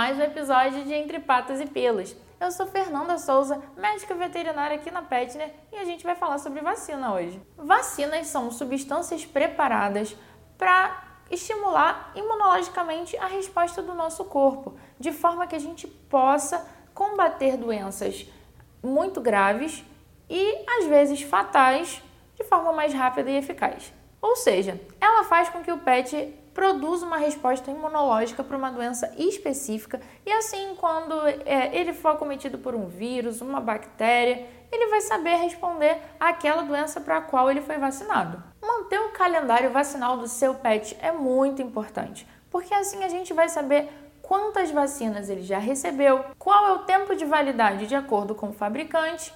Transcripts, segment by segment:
mais um episódio de Entre Patas e Pelas. Eu sou Fernanda Souza, médica veterinária aqui na Petner e a gente vai falar sobre vacina hoje. Vacinas são substâncias preparadas para estimular imunologicamente a resposta do nosso corpo, de forma que a gente possa combater doenças muito graves e às vezes fatais de forma mais rápida e eficaz. Ou seja, ela faz com que o pet produza uma resposta imunológica para uma doença específica e assim, quando é, ele for acometido por um vírus, uma bactéria, ele vai saber responder àquela doença para a qual ele foi vacinado. Manter o calendário vacinal do seu pet é muito importante, porque assim a gente vai saber quantas vacinas ele já recebeu, qual é o tempo de validade de acordo com o fabricante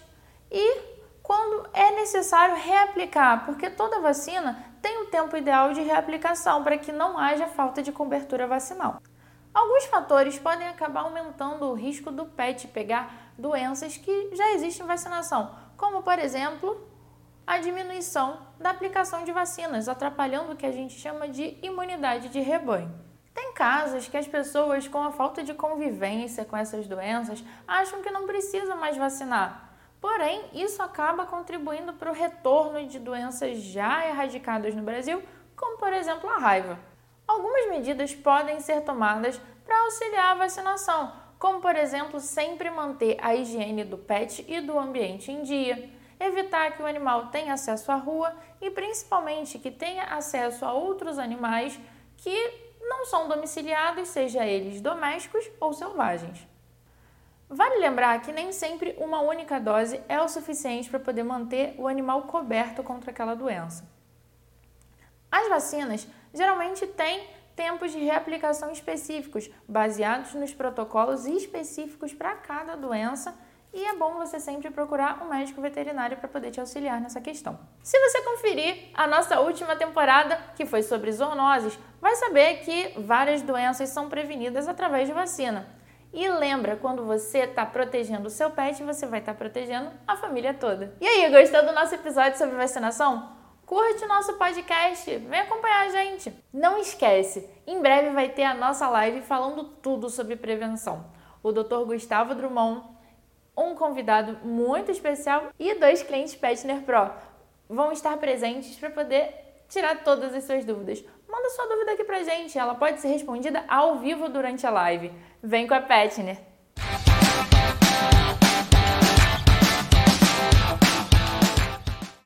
e quando é necessário reaplicar, porque toda vacina tem o tempo ideal de reaplicação para que não haja falta de cobertura vacinal. Alguns fatores podem acabar aumentando o risco do pet pegar doenças que já existem em vacinação, como por exemplo a diminuição da aplicação de vacinas, atrapalhando o que a gente chama de imunidade de rebanho. Tem casos que as pessoas, com a falta de convivência com essas doenças, acham que não precisa mais vacinar. Porém, isso acaba contribuindo para o retorno de doenças já erradicadas no Brasil, como por exemplo a raiva. Algumas medidas podem ser tomadas para auxiliar a vacinação, como por exemplo sempre manter a higiene do pet e do ambiente em dia, evitar que o animal tenha acesso à rua e principalmente que tenha acesso a outros animais que não são domiciliados, seja eles domésticos ou selvagens. Vale lembrar que nem sempre uma única dose é o suficiente para poder manter o animal coberto contra aquela doença. As vacinas geralmente têm tempos de reaplicação específicos, baseados nos protocolos específicos para cada doença e é bom você sempre procurar um médico veterinário para poder te auxiliar nessa questão. Se você conferir a nossa última temporada, que foi sobre zoonoses, vai saber que várias doenças são prevenidas através de vacina. E lembra, quando você está protegendo o seu pet, você vai estar tá protegendo a família toda. E aí, gostou do nosso episódio sobre vacinação? Curte nosso podcast, vem acompanhar a gente. Não esquece, em breve vai ter a nossa live falando tudo sobre prevenção. O Dr. Gustavo Drummond um convidado muito especial e dois clientes Petner Pro vão estar presentes para poder tirar todas as suas dúvidas. Manda sua dúvida aqui pra gente, ela pode ser respondida ao vivo durante a live. Vem com a Petner!